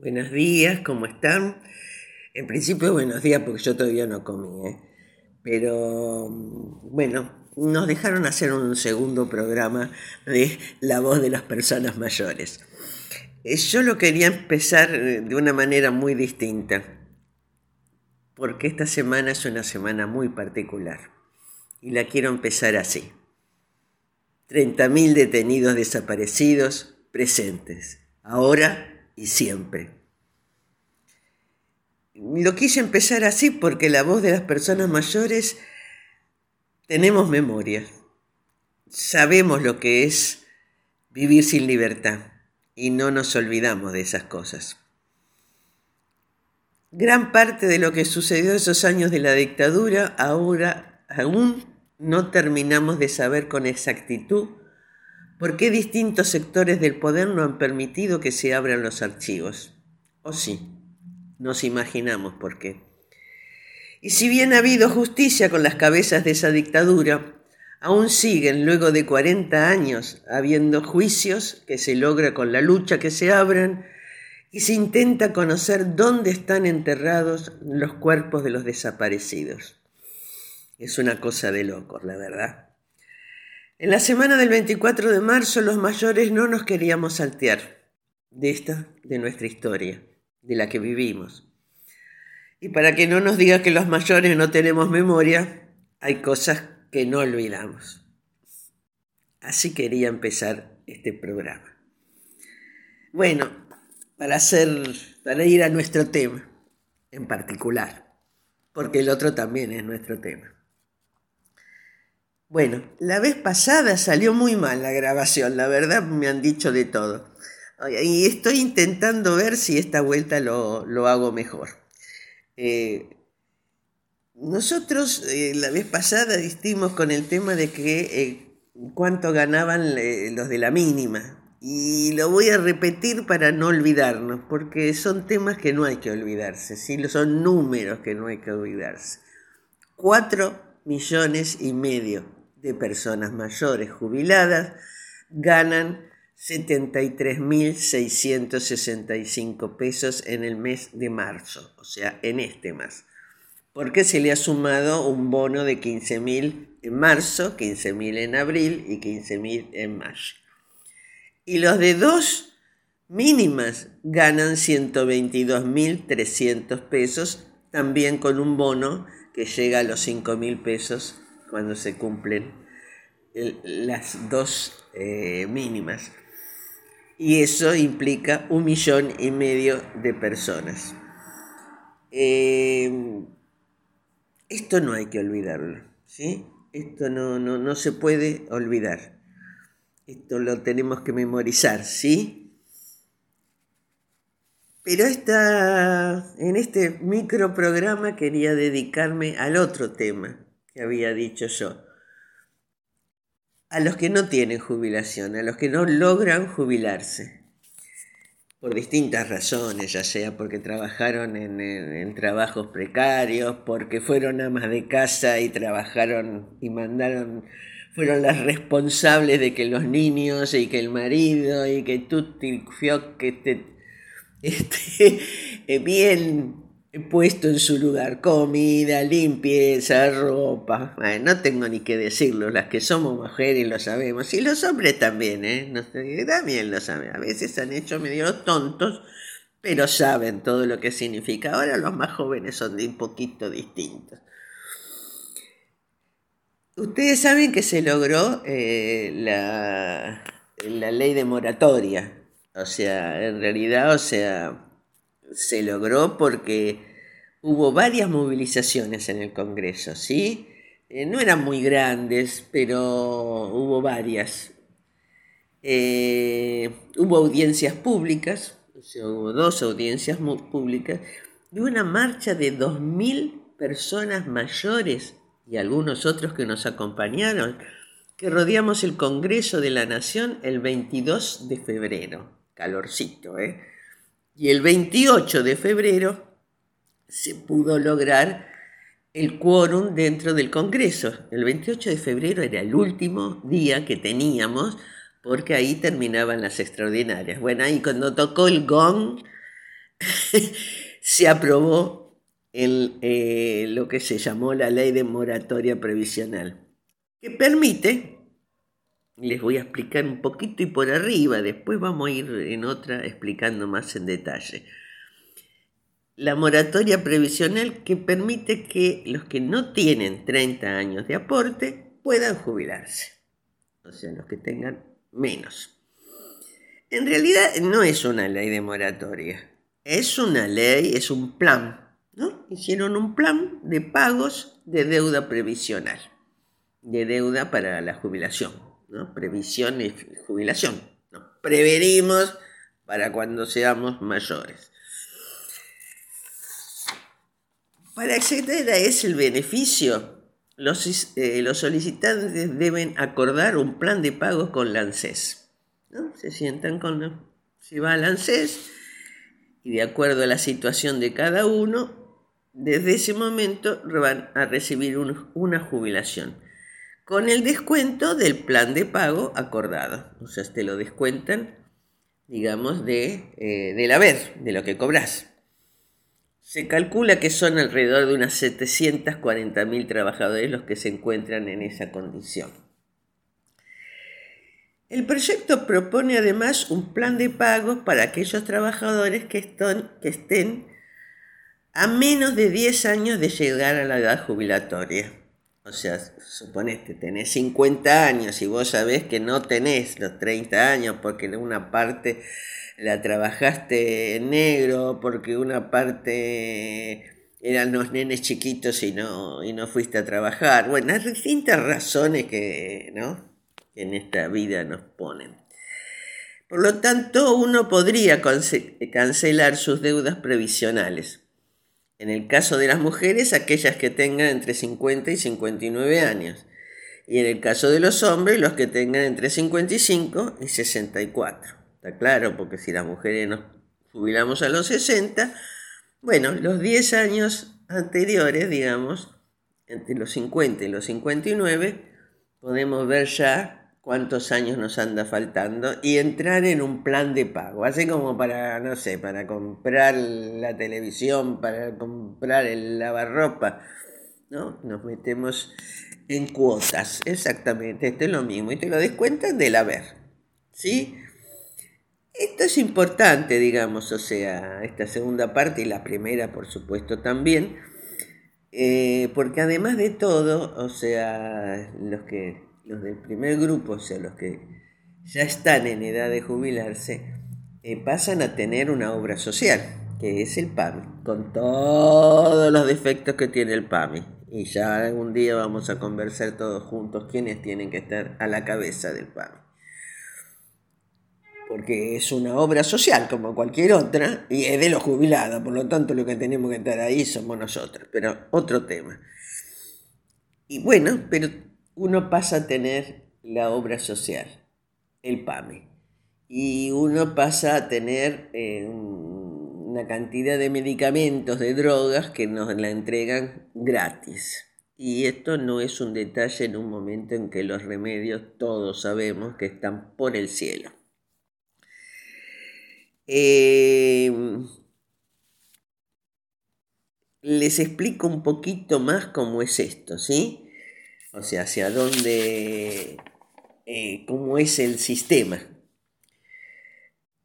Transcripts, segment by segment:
Buenos días, ¿cómo están? En principio, buenos días porque yo todavía no comí, ¿eh? pero bueno, nos dejaron hacer un segundo programa de La voz de las personas mayores. Eh, yo lo quería empezar eh, de una manera muy distinta, porque esta semana es una semana muy particular y la quiero empezar así. 30.000 detenidos desaparecidos presentes, ahora y siempre. Lo quise empezar así porque la voz de las personas mayores tenemos memoria. Sabemos lo que es vivir sin libertad y no nos olvidamos de esas cosas. Gran parte de lo que sucedió esos años de la dictadura ahora aún no terminamos de saber con exactitud ¿Por qué distintos sectores del poder no han permitido que se abran los archivos? ¿O sí? Nos imaginamos por qué. Y si bien ha habido justicia con las cabezas de esa dictadura, aún siguen, luego de 40 años, habiendo juicios que se logra con la lucha que se abran y se intenta conocer dónde están enterrados los cuerpos de los desaparecidos. Es una cosa de locos, la verdad. En la semana del 24 de marzo los mayores no nos queríamos saltear de esta, de nuestra historia, de la que vivimos. Y para que no nos diga que los mayores no tenemos memoria, hay cosas que no olvidamos. Así quería empezar este programa. Bueno, para hacer, para ir a nuestro tema en particular, porque el otro también es nuestro tema. Bueno, la vez pasada salió muy mal la grabación, la verdad me han dicho de todo. Y estoy intentando ver si esta vuelta lo, hago mejor. Eh, nosotros eh, la vez pasada distimos con el tema de que eh, cuánto ganaban los de la mínima. Y lo voy a repetir para no olvidarnos, porque son temas que no hay que olvidarse, ¿sí? son números que no hay que olvidarse. Cuatro millones y medio de personas mayores jubiladas ganan 73.665 pesos en el mes de marzo, o sea, en este mes, porque se le ha sumado un bono de 15.000 en marzo, 15.000 en abril y 15.000 en mayo. Y los de dos mínimas ganan 122.300 pesos, también con un bono que llega a los 5.000 pesos cuando se cumplen las dos eh, mínimas. Y eso implica un millón y medio de personas. Eh, esto no hay que olvidarlo, ¿sí? Esto no, no, no se puede olvidar. Esto lo tenemos que memorizar, ¿sí? Pero esta, en este microprograma quería dedicarme al otro tema, había dicho yo. A los que no tienen jubilación, a los que no logran jubilarse, por distintas razones, ya sea porque trabajaron en, trabajos precarios, porque fueron amas de casa y trabajaron y mandaron, fueron las responsables de que los niños y que el marido y que tú que esté, esté bien puesto en su lugar comida, limpieza, ropa. no tengo ni que decirlo, las que somos mujeres lo sabemos. Y los hombres también, ¿eh? También lo saben. A veces han hecho medio tontos, pero saben todo lo que significa. Ahora los más jóvenes son de un poquito distintos. Ustedes saben que se logró eh, la, la ley de moratoria. O sea, en realidad, o sea, se logró porque hubo varias movilizaciones en el Congreso, ¿sí? Eh, no eran muy grandes, pero hubo varias. Eh, hubo audiencias públicas, hubo dos audiencias públicas, y una marcha de 2.000 personas mayores y algunos otros que nos acompañaron, que rodeamos el Congreso de la Nación el 22 de febrero. Calorcito, ¿eh? Y el 28 de febrero se pudo lograr el quórum dentro del Congreso. El 28 de febrero era el último día que teníamos porque ahí terminaban las extraordinarias. Bueno, ahí cuando tocó el gong, se aprobó eh, lo que se llamó la ley de moratoria previsional, que permite, les voy a explicar un poquito y por arriba, después vamos a ir en otra explicando más en detalle. La moratoria previsional que permite que los que no tienen 30 años de aporte puedan jubilarse, o sea, los que tengan menos. En realidad no es una ley de moratoria, es una ley, es un plan. Hicieron un plan de pagos de deuda previsional, de deuda para la jubilación, ¿no? Previsión y jubilación. Prevenimos para cuando seamos mayores. Para acceder a ese beneficio, los, eh, los solicitantes deben acordar un plan de pagos con la ANSES se sientan con... Si va al ANSES y de acuerdo a la situación de cada uno, desde ese momento van a recibir una jubilación con el descuento del plan de pago acordado. O sea, te lo descuentan, digamos, de, eh, del haber, de lo que cobras. Se calcula que son alrededor de unas 740.000 trabajadores los que se encuentran en esa condición. El proyecto propone además un plan de pagos para aquellos trabajadores que, estén a menos de 10 años de llegar a la edad jubilatoria. O sea, suponete, tenés 50 años y vos sabés que no tenés los 30 años porque una parte la trabajaste en negro, porque una parte eran los nenes chiquitos y no, y no fuiste a trabajar. Bueno, hay distintas razones que, ¿no? en esta vida nos ponen. Por lo tanto, uno podría cancelar sus deudas previsionales. En el caso de las mujeres, aquellas que tengan entre 50 y 59 años. Y en el caso de los hombres, los que tengan entre 55 y 64. Está claro, porque si las mujeres nos jubilamos a los 60, bueno, los 10 años anteriores, digamos, entre los 50 y los 59, podemos ver ya cuántos años nos anda faltando y entrar en un plan de pago, así como para, no sé, para comprar la televisión, para comprar el lavarropa, ¿no? Nos metemos en cuotas, exactamente, esto es lo mismo, y te lo descuentan del haber, ¿sí? Esto es importante, digamos, o sea, esta segunda parte y la primera, por supuesto, también, eh, porque además de todo, o sea, los que los del primer grupo, o sea, los que ya están en edad de jubilarse, eh, pasan a tener una obra social, que es el PAMI, con todos los defectos que tiene el PAMI. Y ya algún día vamos a conversar todos juntos quiénes tienen que estar a la cabeza del PAMI. Porque es una obra social como cualquier otra y es de los jubilados, por lo tanto lo que tenemos que estar ahí somos nosotros, pero otro tema. Y bueno, pero uno pasa a tener la obra social, el PAME, y uno pasa a tener eh, una cantidad de medicamentos, de drogas que nos la entregan gratis. Y esto no es un detalle en un momento en que los remedios todos sabemos que están por el cielo. Eh, les explico un poquito más cómo es esto, ¿sí? O sea, hacia dónde, eh, cómo es el sistema.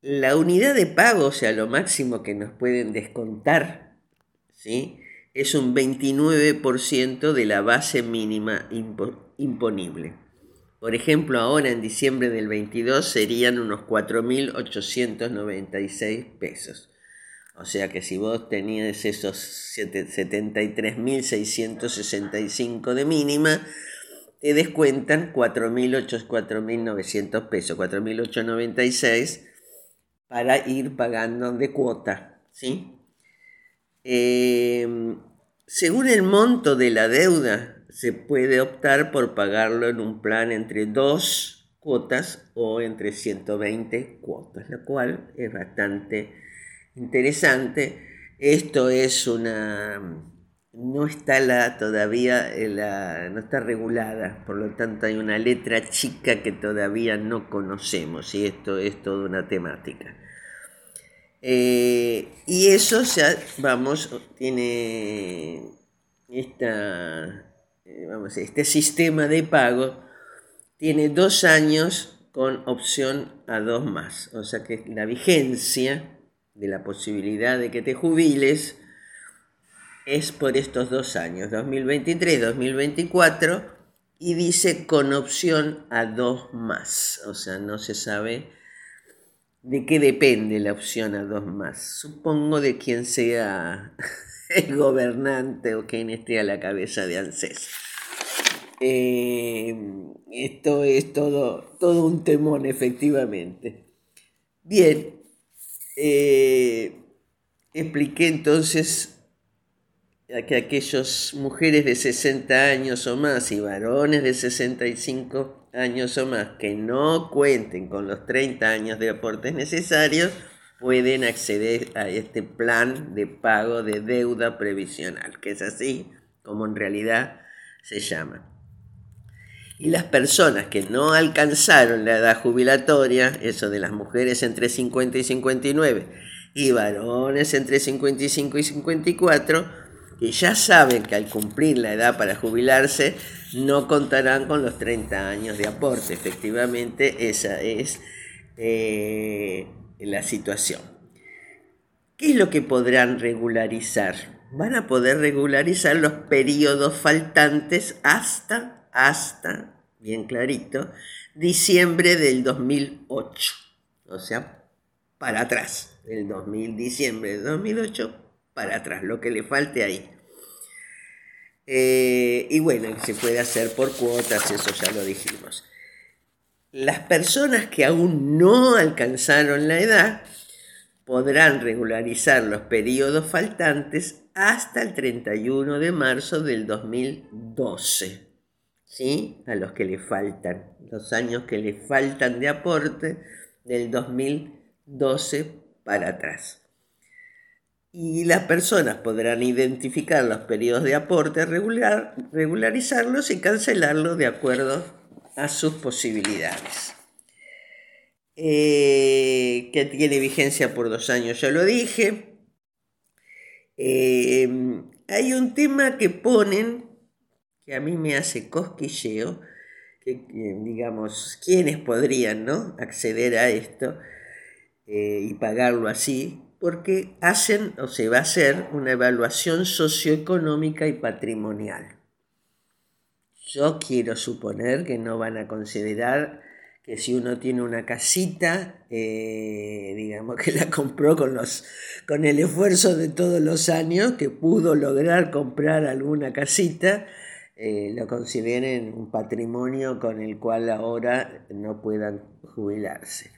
La unidad de pago, o sea, lo máximo que nos pueden descontar, ¿sí? es un 29% de la base mínima imponible. Por ejemplo, ahora en diciembre del 22 serían unos 4.896 pesos. O sea que si vos tenías esos 73.665 de mínima, te descuentan 4.900 pesos, 4.896 para ir pagando de cuota. ¿sí? Em, según el monto de la deuda, se puede optar por pagarlo en un plan entre dos cuotas o entre 120 cuotas, lo cual es bastante interesante. Esto es una... no está la, todavía, la, no está regulada, por lo tanto hay una letra chica que todavía no conocemos y esto es toda una temática. Eh, Y eso ya, vamos, tiene esta, eh, vamos, este sistema de pago, tiene dos años con opción a dos más. O sea que la vigencia de la posibilidad de que te jubiles es por estos dos años, 2023, 2024, y dice con opción a dos más. O sea, no se sabe de qué depende la opción a dos más. Supongo de quien sea el gobernante o quien esté a la cabeza de ANSES. Eh, esto es todo, todo un temón, efectivamente. Bien, eh, expliqué entonces que aquellas mujeres de 60 años o más y varones de 65 años o más que no cuenten con los 30 años de aportes necesarios pueden acceder a este plan de pago de deuda previsional, que es así como en realidad se llama. Y las personas que no alcanzaron la edad jubilatoria, eso de las mujeres entre 50 y 59 y varones entre 55 y 54, que ya saben que al cumplir la edad para jubilarse no contarán con los 30 años de aporte. Efectivamente, esa es eh, la situación. ¿Qué es lo que podrán regularizar? Van a poder regularizar los periodos faltantes hasta, hasta, bien clarito, diciembre del 2008. O sea, para atrás, del 2000, diciembre del 2008 para atrás, lo que le falte ahí. Eh, y bueno, se puede hacer por cuotas, eso ya lo dijimos. Las personas que aún no alcanzaron la edad podrán regularizar los periodos faltantes hasta el 31 de marzo del 2012. ¿Sí? A los que le faltan, los años que le faltan de aporte del 2012 para atrás y las personas podrán identificar los periodos de aporte, regular, regularizarlos y cancelarlos de acuerdo a sus posibilidades. Eh, que tiene vigencia por dos años, ya lo dije. Eh, hay un tema que ponen que a mí me hace cosquilleo, que, digamos, ¿quiénes podrían ¿no? acceder a esto eh, y pagarlo así? porque hacen o se va a hacer una evaluación socioeconómica y patrimonial. Yo quiero suponer que no van a considerar que si uno tiene una casita, eh, digamos que la compró con, los, con el esfuerzo de todos los años, que pudo lograr comprar alguna casita, eh, lo consideren un patrimonio con el cual ahora no puedan jubilarse.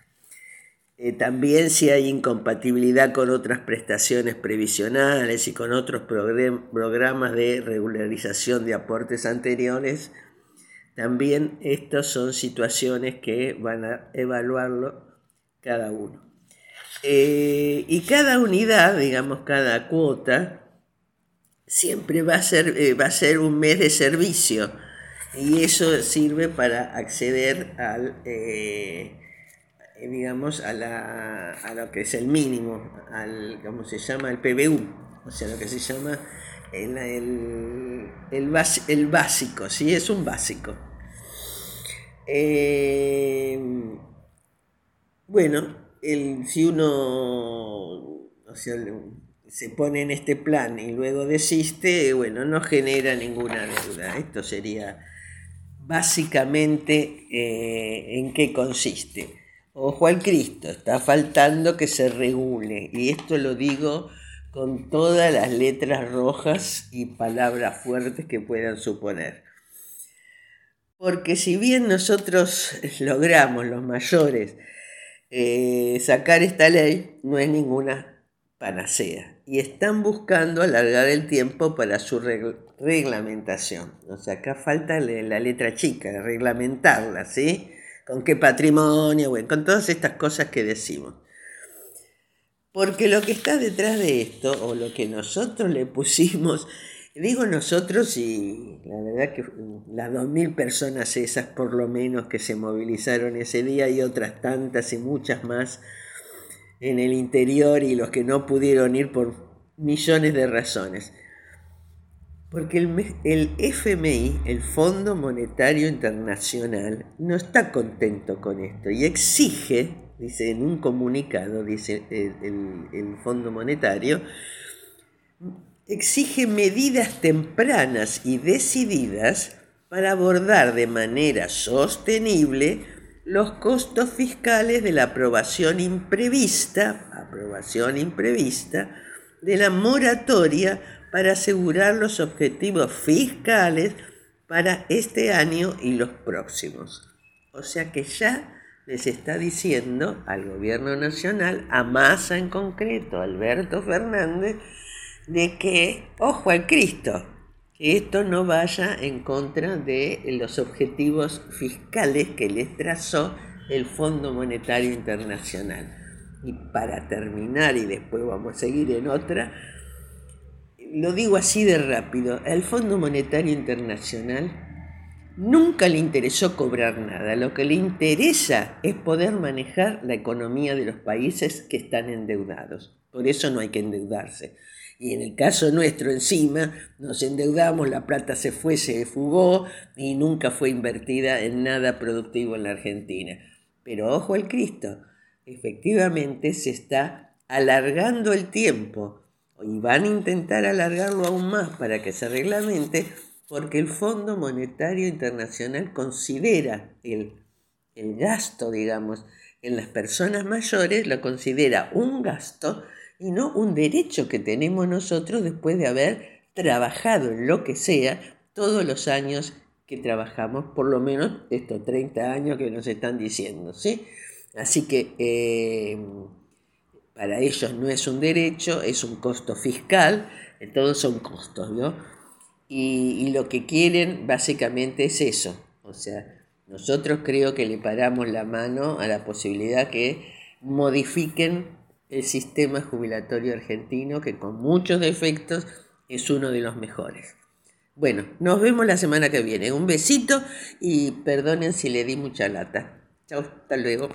Eh, también si hay incompatibilidad con otras prestaciones previsionales y con otros programas de regularización de aportes anteriores, también estas son situaciones que van a evaluarlo cada uno. Eh, y cada unidad, digamos, cada cuota, siempre va a ser, eh, va a ser un mes de servicio y eso sirve para acceder al eh, digamos, a, la, a, lo que es el mínimo, al, ¿cómo se llama? El PBU, o sea, lo que se llama el, el, el, básico, ¿sí? Es un básico. Eh, bueno, el, si uno se pone en este plan y luego desiste, bueno, no genera ninguna deuda. Esto sería básicamente eh, en qué consiste. Ojo al Cristo, está faltando que se regule. Y esto lo digo con todas las letras rojas y palabras fuertes que puedan suponer. Porque si bien nosotros logramos, los mayores, eh, sacar esta ley, no es ninguna panacea. Y están buscando alargar el tiempo para su reglamentación. O sea, acá falta la letra chica, reglamentarla, ¿sí? con qué patrimonio, bueno, con todas estas cosas que decimos. Porque lo que está detrás de esto, o lo que nosotros le pusimos, digo nosotros y la verdad que las dos mil personas esas por lo menos que se movilizaron ese día y otras tantas y muchas más, en el interior y los que no pudieron ir por millones de razones. Porque el, el, FMI, el Fondo Monetario Internacional, no está contento con esto y exige, dice en un comunicado, dice el, el Fondo Monetario, exige medidas tempranas y decididas para abordar de manera sostenible los costos fiscales de la aprobación imprevista, aprobación imprevista de la moratoria para asegurar los objetivos fiscales para este año y los próximos. O sea que ya les está diciendo al gobierno nacional, a Massa en concreto, Alberto Fernández, de que, ojo al Cristo, que esto no vaya en contra de los objetivos fiscales que les trazó el Fondo Monetario Internacional. Y para terminar, y después vamos a seguir en otra, lo digo así de rápido, al Fondo Monetario Internacional nunca le interesó cobrar nada, lo que le interesa es poder manejar la economía de los países que están endeudados. Por eso no hay que endeudarse y en el caso nuestro encima nos endeudamos, la plata se fue, se fugó y nunca fue invertida en nada productivo en la Argentina. Pero ojo al Cristo, efectivamente se está alargando el tiempo y van a intentar alargarlo aún más para que se reglamente porque el Fondo Monetario Internacional considera el, el gasto, digamos, en las personas mayores, lo considera un gasto y no un derecho que tenemos nosotros después de haber trabajado en lo que sea todos los años que trabajamos, por lo menos estos 30 años que nos están diciendo, ¿sí? Así que eh, para ellos no es un derecho, es un costo fiscal, todos son costos, ¿no? Y, y lo que quieren básicamente es eso, o sea, nosotros creo que le paramos la mano a la posibilidad que modifiquen el sistema jubilatorio argentino, que con muchos defectos es uno de los mejores. Bueno, nos vemos la semana que viene. Un besito y perdonen si le di mucha lata. Chao, hasta luego.